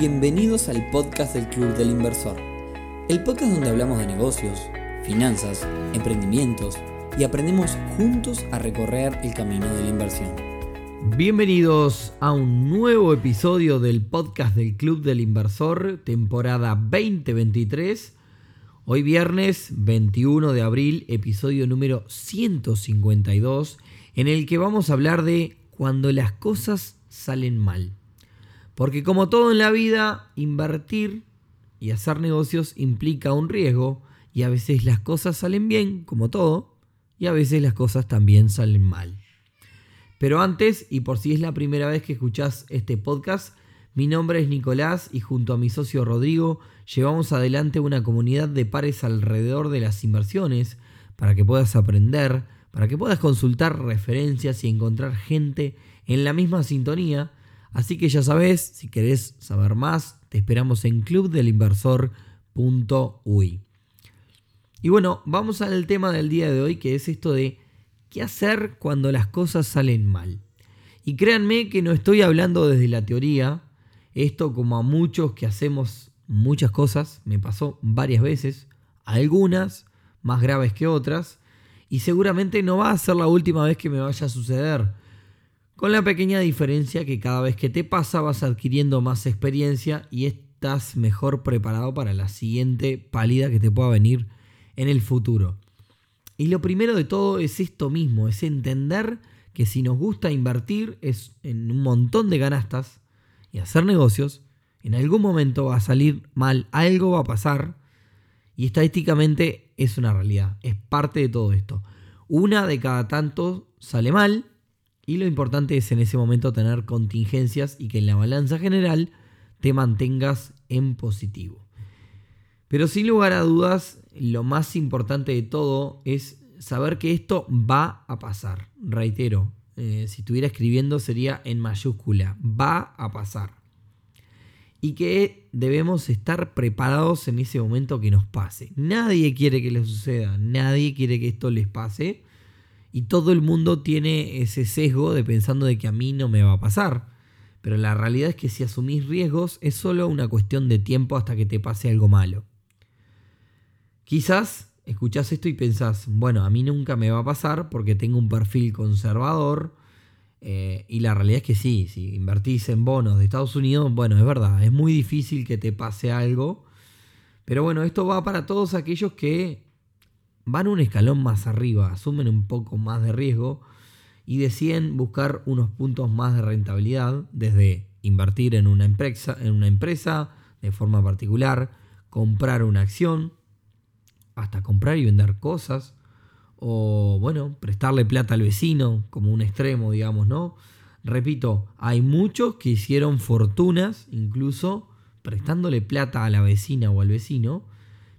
Bienvenidos al podcast del Club del Inversor, el podcast donde hablamos de negocios, finanzas, emprendimientos y aprendemos juntos a recorrer el camino de la inversión. Bienvenidos a un nuevo episodio del podcast del Club del Inversor, temporada 2023. Hoy viernes 21 de abril, episodio número 152, en el que vamos a hablar de cuando las cosas salen mal. Porque como todo en la vida, invertir y hacer negocios implica un riesgo y a veces las cosas salen bien, como todo, y a veces las cosas también salen mal. Pero antes, y por si es la primera vez que escuchás este podcast, mi nombre es Nicolás y junto a mi socio Rodrigo llevamos adelante una comunidad de pares alrededor de las inversiones para que puedas aprender, para que puedas consultar referencias y encontrar gente en la misma sintonía Así que ya sabes, si querés saber más, te esperamos en clubdelinversor.ui. Y bueno, vamos al tema del día de hoy, que es esto de qué hacer cuando las cosas salen mal. Y créanme que no estoy hablando desde la teoría, esto como a muchos que hacemos muchas cosas, me pasó varias veces, algunas más graves que otras, y seguramente no va a ser la última vez que me vaya a suceder con la pequeña diferencia que cada vez que te pasa vas adquiriendo más experiencia y estás mejor preparado para la siguiente pálida que te pueda venir en el futuro. Y lo primero de todo es esto mismo, es entender que si nos gusta invertir es en un montón de ganastas y hacer negocios, en algún momento va a salir mal, algo va a pasar y estadísticamente es una realidad, es parte de todo esto. Una de cada tanto sale mal y lo importante es en ese momento tener contingencias y que en la balanza general te mantengas en positivo. Pero sin lugar a dudas, lo más importante de todo es saber que esto va a pasar. Reitero, eh, si estuviera escribiendo sería en mayúscula, va a pasar. Y que debemos estar preparados en ese momento que nos pase. Nadie quiere que les suceda, nadie quiere que esto les pase y todo el mundo tiene ese sesgo de pensando de que a mí no me va a pasar. Pero la realidad es que si asumís riesgos es solo una cuestión de tiempo hasta que te pase algo malo. Quizás escuchás esto y pensás, bueno, a mí nunca me va a pasar porque tengo un perfil conservador. Eh, y la realidad es que sí, si invertís en bonos de Estados Unidos, bueno, es verdad, es muy difícil que te pase algo. Pero bueno, esto va para todos aquellos que van un escalón más arriba, asumen un poco más de riesgo y deciden buscar unos puntos más de rentabilidad, desde invertir en una empresa, en una empresa de forma particular, comprar una acción, hasta comprar y vender cosas, o bueno, prestarle plata al vecino, como un extremo, digamos, ¿no? Repito, hay muchos que hicieron fortunas, incluso prestándole plata a la vecina o al vecino,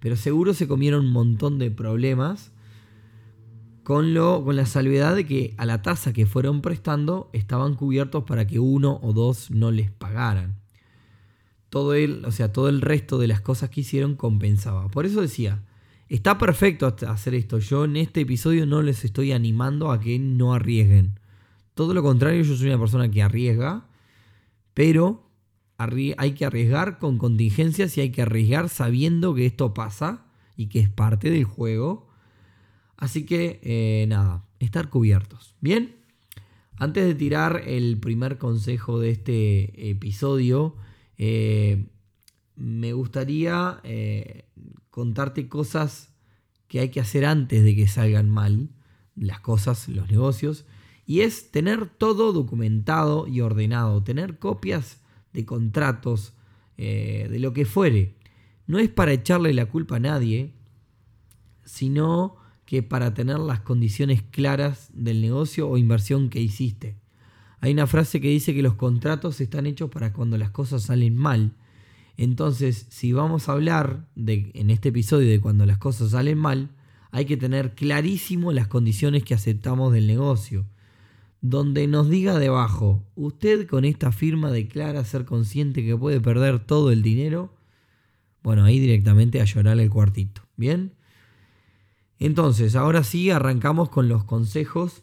pero seguro se comieron un montón de problemas con, lo, con la salvedad de que a la tasa que fueron prestando estaban cubiertos para que uno o dos no les pagaran. Todo el, o sea, todo el resto de las cosas que hicieron compensaba. Por eso decía, está perfecto hacer esto. Yo en este episodio no les estoy animando a que no arriesguen. Todo lo contrario, yo soy una persona que arriesga, pero hay que arriesgar con contingencias y hay que arriesgar sabiendo que esto pasa y que es parte del juego. Así que eh, nada, estar cubiertos. Bien, antes de tirar el primer consejo de este episodio, eh, me gustaría eh, contarte cosas que hay que hacer antes de que salgan mal las cosas, los negocios. Y es tener todo documentado y ordenado, tener copias de contratos, eh, de lo que fuere. No es para echarle la culpa a nadie, sino que para tener las condiciones claras del negocio o inversión que hiciste. Hay una frase que dice que los contratos están hechos para cuando las cosas salen mal. Entonces, si vamos a hablar de, en este episodio de cuando las cosas salen mal, hay que tener clarísimo las condiciones que aceptamos del negocio donde nos diga debajo, usted con esta firma declara ser consciente que puede perder todo el dinero, bueno, ahí directamente a llorar el cuartito, ¿bien? Entonces, ahora sí arrancamos con los consejos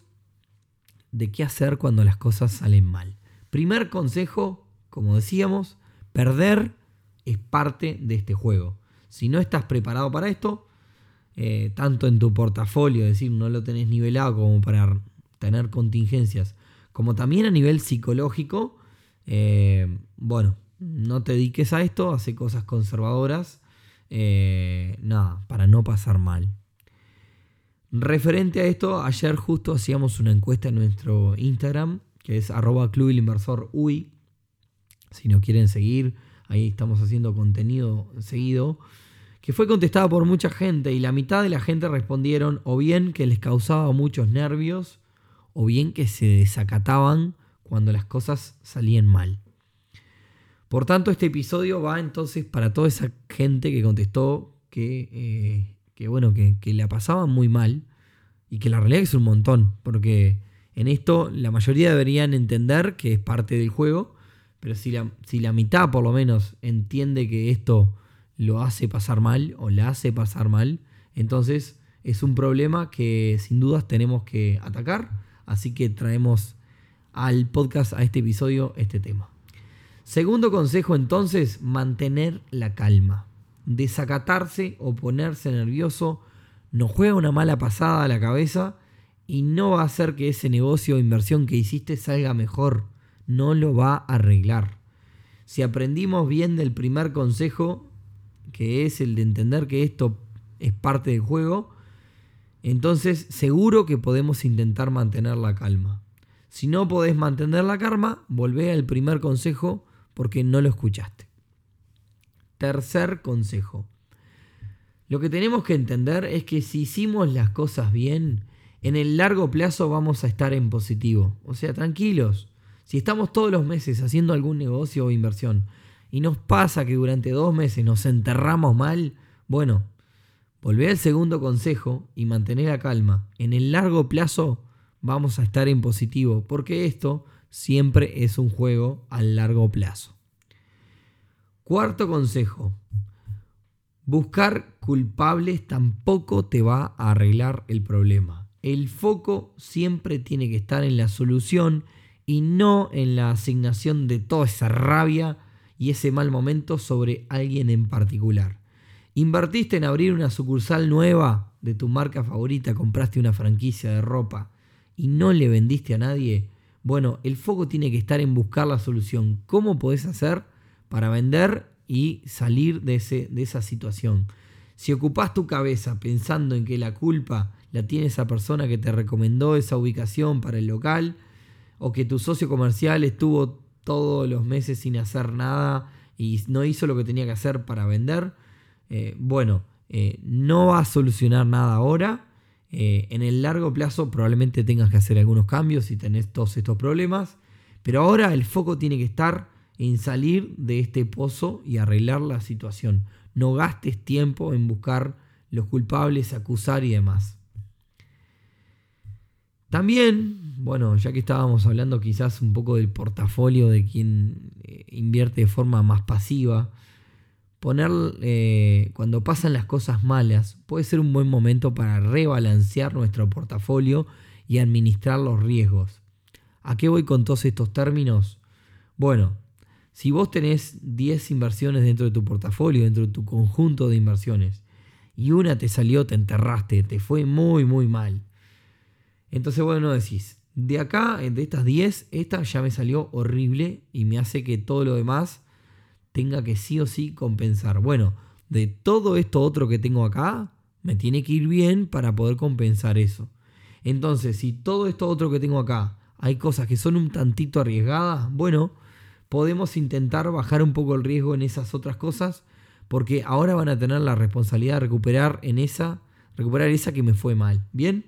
de qué hacer cuando las cosas salen mal. Primer consejo, como decíamos, Perder es parte de este juego. Si no estás preparado para esto, eh, tanto en tu portafolio, es decir, no lo tenés nivelado como para tener contingencias, como también a nivel psicológico, eh, bueno, no te dediques a esto, hace cosas conservadoras, eh, nada, para no pasar mal. Referente a esto, ayer justo hacíamos una encuesta en nuestro Instagram, que es arroba club. Si no quieren seguir, ahí estamos haciendo contenido seguido, que fue contestada por mucha gente y la mitad de la gente respondieron o bien que les causaba muchos nervios o bien que se desacataban cuando las cosas salían mal. Por tanto, este episodio va entonces para toda esa gente que contestó que, eh, que bueno, que, la pasaban muy mal y que la realidad es un montón, porque en esto la mayoría deberían entender que es parte del juego, pero si la, si la mitad por lo menos entiende que esto lo hace pasar mal o la hace pasar mal, entonces es un problema que sin dudas tenemos que atacar, así que traemos al podcast, a este episodio, este tema. Segundo consejo entonces, mantener la calma. Desacatarse o ponerse nervioso nos juega una mala pasada a la cabeza y no va a hacer que ese negocio o inversión que hiciste salga mejor. No lo va a arreglar. Si aprendimos bien del primer consejo, que es el de entender que esto es parte del juego, entonces seguro que podemos intentar mantener la calma. Si no podés mantener la calma, volvé al primer consejo porque no lo escuchaste. Tercer consejo. Lo que tenemos que entender es que si hicimos las cosas bien, en el largo plazo vamos a estar en positivo. O sea, tranquilos. Si estamos todos los meses haciendo algún negocio o inversión y nos pasa que durante dos meses nos enterramos mal, bueno, volvé al segundo consejo y mantener la calma. En el largo plazo vamos a estar en positivo, porque esto siempre es un juego a largo plazo. Cuarto consejo. Buscar culpables tampoco te va a arreglar el problema. El foco siempre tiene que estar en la solución y no en la asignación de toda esa rabia y ese mal momento sobre alguien en particular. Invertiste en abrir una sucursal nueva de tu marca favorita, compraste una franquicia de ropa y no le vendiste a nadie, bueno, el foco tiene que estar en buscar la solución. ¿Cómo podés hacer para vender y salir de, ese, de esa situación? Si ocupás tu cabeza pensando en que la culpa la tiene esa persona que te recomendó esa ubicación para el local, o que tu socio comercial estuvo todos los meses sin hacer nada y no hizo lo que tenía que hacer para vender, eh, bueno, eh, no va a solucionar nada ahora eh, en el largo plazo probablemente tengas que hacer algunos cambios si tenés todos estos problemas, pero ahora el foco tiene que estar en salir de este pozo y arreglar la situación. No gastes tiempo en buscar los culpables, acusar y demás. También, bueno, ya que estábamos hablando quizás un poco del portafolio de quien invierte de forma más pasiva, poner eh, cuando pasan las cosas malas puede ser un buen momento para rebalancear nuestro portafolio y administrar los riesgos. ¿A qué voy con todos estos términos? Bueno, si vos tenés 10 inversiones dentro de tu portafolio, dentro de tu conjunto de inversiones, y una te salió, te enterraste, te fue muy, muy mal. Entonces, bueno, decís, de acá, de estas 10, esta ya me salió horrible y me hace que todo lo demás tenga que sí o sí compensar. Bueno, de todo esto otro que tengo acá, me tiene que ir bien para poder compensar eso. Entonces, si todo esto otro que tengo acá hay cosas que son un tantito arriesgadas, bueno, podemos intentar bajar un poco el riesgo en esas otras cosas, porque ahora van a tener la responsabilidad de recuperar en esa, recuperar esa que me fue mal. ¿Bien?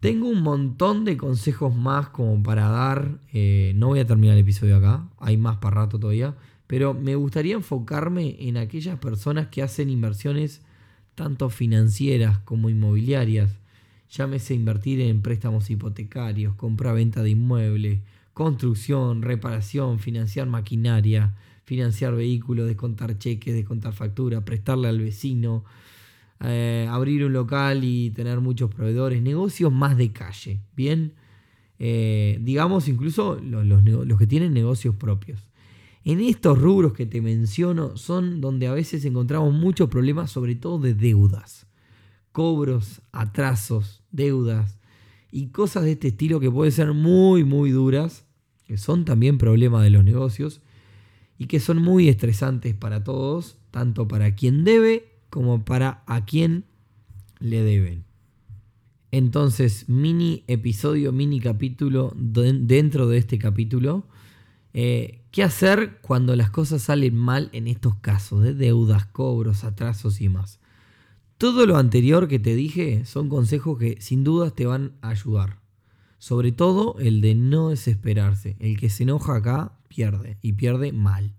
Tengo un montón de consejos más como para dar. Eh, no voy a terminar el episodio acá, hay más para rato todavía. Pero me gustaría enfocarme en aquellas personas que hacen inversiones tanto financieras como inmobiliarias. Llámese invertir en préstamos hipotecarios, compra-venta de inmuebles, construcción, reparación, financiar maquinaria, financiar vehículos, descontar cheques, descontar facturas, prestarle al vecino, eh, abrir un local y tener muchos proveedores, negocios más de calle, ¿bien? Eh, digamos incluso los, que tienen negocios propios. En estos rubros que te menciono son donde a veces encontramos muchos problemas, sobre todo de deudas. Cobros, atrasos, deudas y cosas de este estilo que pueden ser muy, muy duras, que son también problemas de los negocios y que son muy estresantes para todos, tanto para quien debe como para a quien le deben. Entonces, mini episodio, mini capítulo dentro de este capítulo. Eh, ¿Qué hacer cuando las cosas salen mal en estos casos de deudas, cobros, atrasos y más? Todo lo anterior que te dije son consejos que sin dudas te van a ayudar. Sobre todo el de no desesperarse. El que se enoja acá pierde y pierde mal.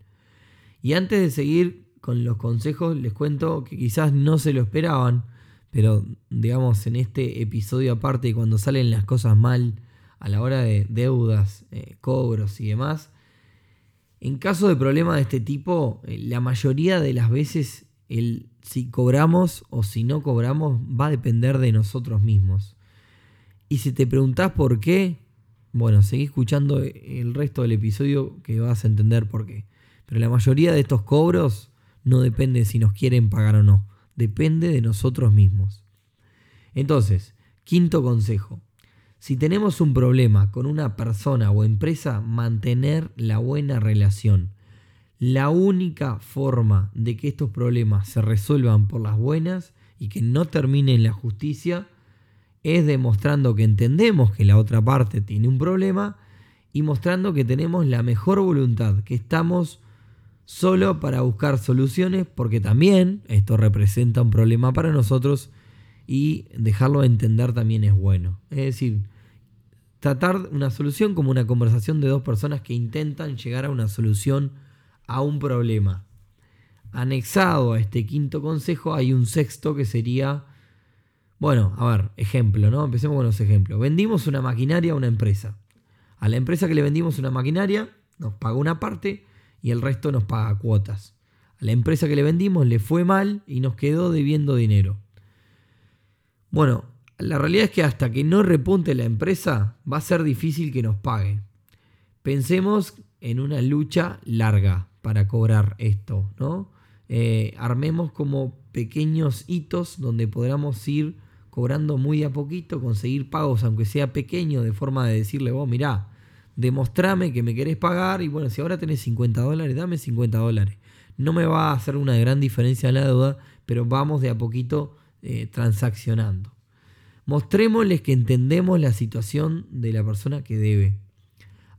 Y antes de seguir con los consejos, les cuento que quizás no se lo esperaban, pero digamos en este episodio aparte, cuando salen las cosas mal a la hora de deudas, eh, cobros y demás, en caso de problemas de este tipo, eh, la mayoría de las veces el si cobramos o si no cobramos va a depender de nosotros mismos. Y si te preguntás por qué, bueno, seguí escuchando el resto del episodio que vas a entender por qué. Pero la mayoría de estos cobros no depende si nos quieren pagar o no, depende de nosotros mismos. Entonces, quinto consejo. Si tenemos un problema con una persona o empresa, mantener la buena relación. La única forma de que estos problemas se resuelvan por las buenas y que no termine en la justicia es demostrando que entendemos que la otra parte tiene un problema y mostrando que tenemos la mejor voluntad, que estamos solo para buscar soluciones, porque también esto representa un problema para nosotros y dejarlo entender también es bueno. Es decir, tratar una solución como una conversación de dos personas que intentan llegar a una solución a un problema. Anexado a este quinto consejo hay un sexto que sería, bueno, a ver, ejemplo, ¿no? Empecemos con los ejemplos. Vendimos una maquinaria a una empresa. A la empresa que le vendimos una maquinaria nos pagó una parte y el resto nos paga cuotas. A la empresa que le vendimos le fue mal y nos quedó debiendo dinero. Bueno, la realidad es que hasta que no repunte la empresa va a ser difícil que nos pague. Pensemos en una lucha larga para cobrar esto, ¿no? Eh, armemos como pequeños hitos donde podamos ir cobrando muy a poquito, conseguir pagos, aunque sea pequeño, de forma de decirle, vos, mirá, demostrame que me querés pagar y bueno, si ahora tenés 50 dólares, dame 50 dólares. No me va a hacer una gran diferencia en la deuda, pero vamos de a poquito eh, transaccionando. Mostrémosles que entendemos la situación de la persona que debe.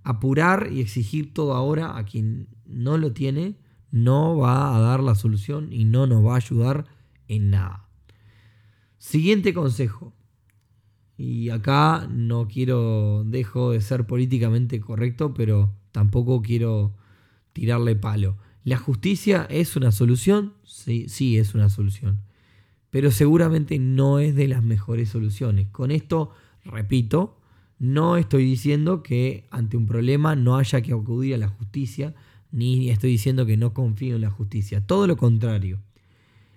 Apurar y exigir todo ahora a quien no lo tiene no va a dar la solución y no nos va a ayudar en nada. Siguiente consejo. Y acá no quiero, dejo de ser políticamente correcto, pero tampoco quiero tirarle palo. ¿La justicia es una solución? Sí, sí es una solución. Pero seguramente no es de las mejores soluciones. Con esto, repito, no estoy diciendo que ante un problema no haya que acudir a la justicia, ni estoy diciendo que no confío en la justicia. Todo lo contrario.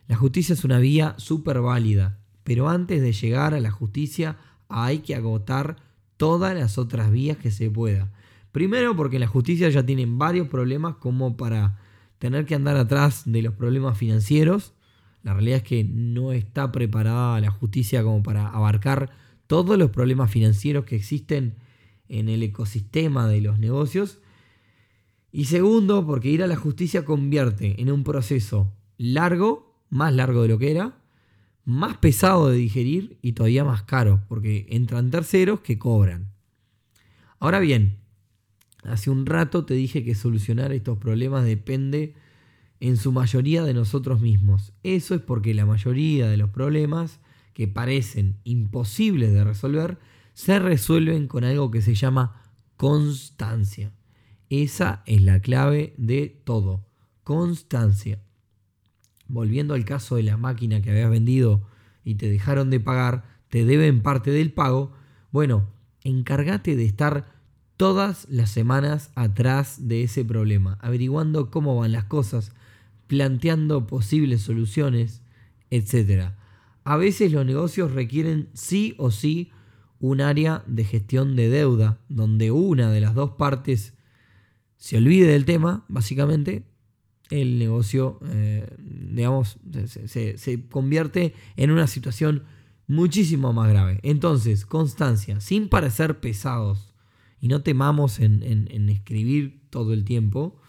La justicia es una vía súper válida, pero antes de llegar a la justicia hay que agotar todas las otras vías que se pueda. Primero porque la justicia ya tienen varios problemas como para tener que andar atrás de los problemas financieros. La realidad es que no está preparada la justicia como para abarcar todos los problemas financieros que existen en el ecosistema de los negocios. Y segundo, porque ir a la justicia convierte en un proceso largo, más largo de lo que era, más pesado de digerir y todavía más caro, porque entran terceros que cobran. Ahora bien, hace un rato te dije que solucionar estos problemas depende en su mayoría de nosotros mismos. Eso es porque la mayoría de los problemas que parecen imposibles de resolver se resuelven con algo que se llama constancia. Esa es la clave de todo. Constancia volviendo al caso de la máquina que habías vendido y te dejaron de pagar, te deben parte del pago, bueno, encárgate de estar todas las semanas atrás de ese problema, averiguando cómo van las cosas, planteando posibles soluciones, etc. A veces los negocios requieren sí o sí un área de gestión de deuda, donde una de las dos partes se olvide del tema, básicamente, el negocio, eh, digamos, se, convierte en una situación muchísimo más grave. Entonces, constancia, sin parecer pesados, y no temamos en, escribir todo el tiempo,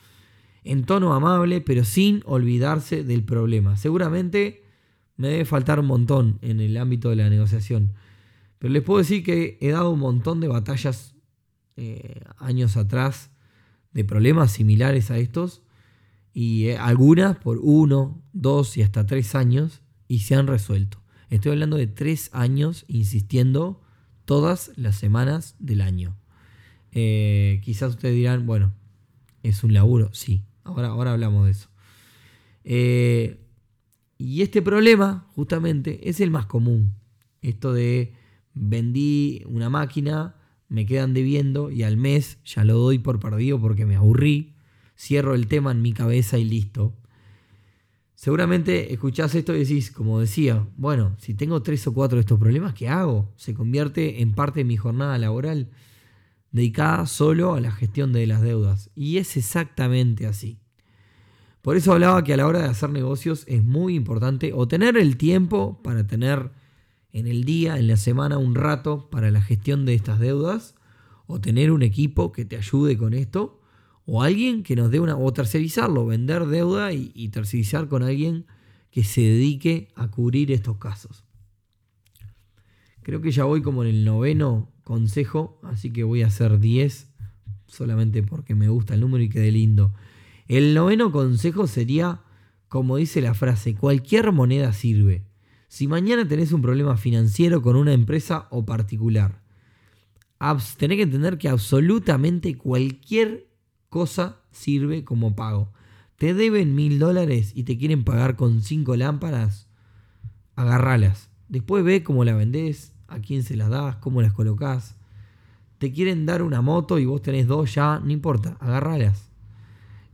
en tono amable, pero sin olvidarse del problema. Seguramente me debe faltar un montón en el ámbito de la negociación. Pero les puedo decir que he dado un montón de batallas eh, años atrás de problemas similares a estos. Y eh, algunas por uno, dos y hasta tres años y se han resuelto. Estoy hablando de tres años insistiendo todas las semanas del año. Eh, quizás ustedes dirán, bueno, es un laburo. Sí, ahora, ahora hablamos de eso. y este problema, justamente, es el más común. Esto de vendí una máquina, me quedan debiendo y al mes ya lo doy por perdido porque me aburrí, cierro el tema en mi cabeza y listo. Seguramente escuchás esto y decís, como decía, bueno, si tengo tres o cuatro de estos problemas, ¿qué hago? Se convierte en parte de mi jornada laboral dedicada solo a la gestión de las deudas. Y es exactamente así. Por eso hablaba que a la hora de hacer negocios es muy importante o tener el tiempo para tener en el día, en la semana, un rato para la gestión de estas deudas, o tener un equipo que te ayude con esto, o alguien que nos dé una, o tercerizarlo, vender deuda y, tercerizar con alguien que se dedique a cubrir estos casos. Creo que ya voy como en el noveno consejo, así que voy a hacer 10 solamente porque me gusta el número y quede lindo. El noveno consejo sería, como dice la frase, cualquier moneda sirve. Si mañana tenés un problema financiero con una empresa o particular, tenés que entender que absolutamente cualquier cosa sirve como pago. Te deben mil dólares y te quieren pagar con cinco lámparas, agarralas. Después ve cómo la vendés, a quién se las das, cómo las colocas. Te quieren dar una moto y vos tenés dos ya, no importa, agarralas.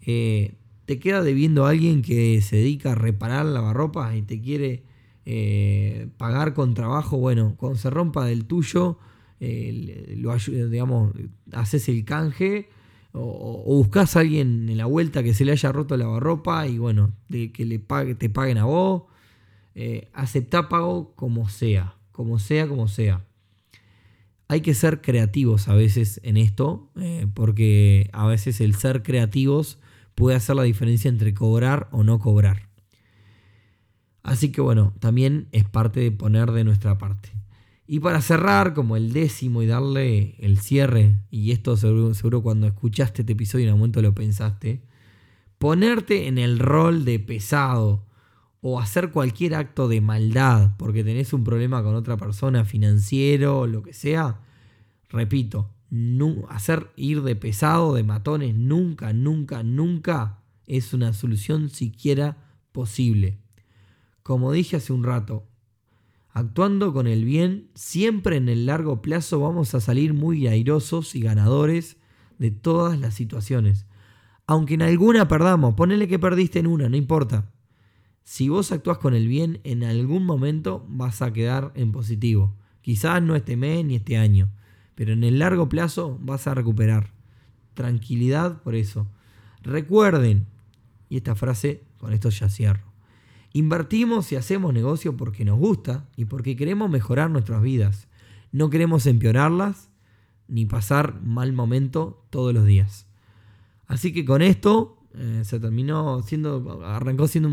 Eh, te queda debiendo a alguien que se dedica a reparar lavarropas y te quiere eh, pagar con trabajo, bueno, cuando se rompa del tuyo, eh, lo haces el canje o, buscas a alguien en la vuelta que se le haya roto la lavarropa y bueno, de que le pague, te paguen a vos. Eh, aceptá pago como sea, como sea, como sea. Hay que ser creativos a veces en esto, porque a veces el ser creativos puede hacer la diferencia entre cobrar o no cobrar. Así que bueno, también es parte de poner de nuestra parte. Y para cerrar, como el décimo y darle el cierre, y esto seguro, cuando escuchaste este episodio en un momento lo pensaste, ponerte en el rol de pesado o hacer cualquier acto de maldad porque tenés un problema con otra persona, financiero lo que sea, repito, hacer ir de pesado, de matones, nunca, nunca, nunca es una solución siquiera posible. Como dije hace un rato, actuando con el bien, siempre en el largo plazo vamos a salir muy airosos y ganadores de todas las situaciones. Aunque en alguna perdamos, ponele que perdiste en una, no importa. Si vos actúas con el bien, en algún momento vas a quedar en positivo. Quizás no este mes ni este año, pero en el largo plazo vas a recuperar. Tranquilidad por eso. Recuerden, y esta frase, con esto ya cierro. Invertimos y hacemos negocio porque nos gusta y porque queremos mejorar nuestras vidas. No queremos empeorarlas ni pasar mal momento todos los días. Así que con esto eh, se terminó siendo, arrancó siendo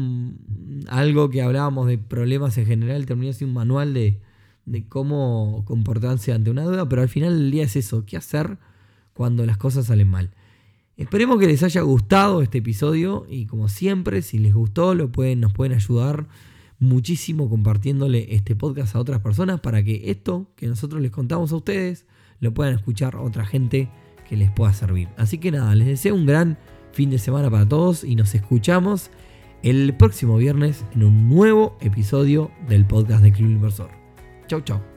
algo que hablábamos de problemas en general, terminó siendo un manual de, de cómo comportarse ante una duda, pero al final del día es eso, qué hacer cuando las cosas salen mal. Esperemos que les haya gustado este episodio y como siempre, si les gustó, nos pueden ayudar muchísimo compartiéndole este podcast a otras personas para que esto que nosotros les contamos a ustedes lo puedan escuchar otra gente que les pueda servir. Así que nada, les deseo un gran fin de semana para todos y nos escuchamos el próximo viernes en un nuevo episodio del podcast de Club Inversor. Chau, chau.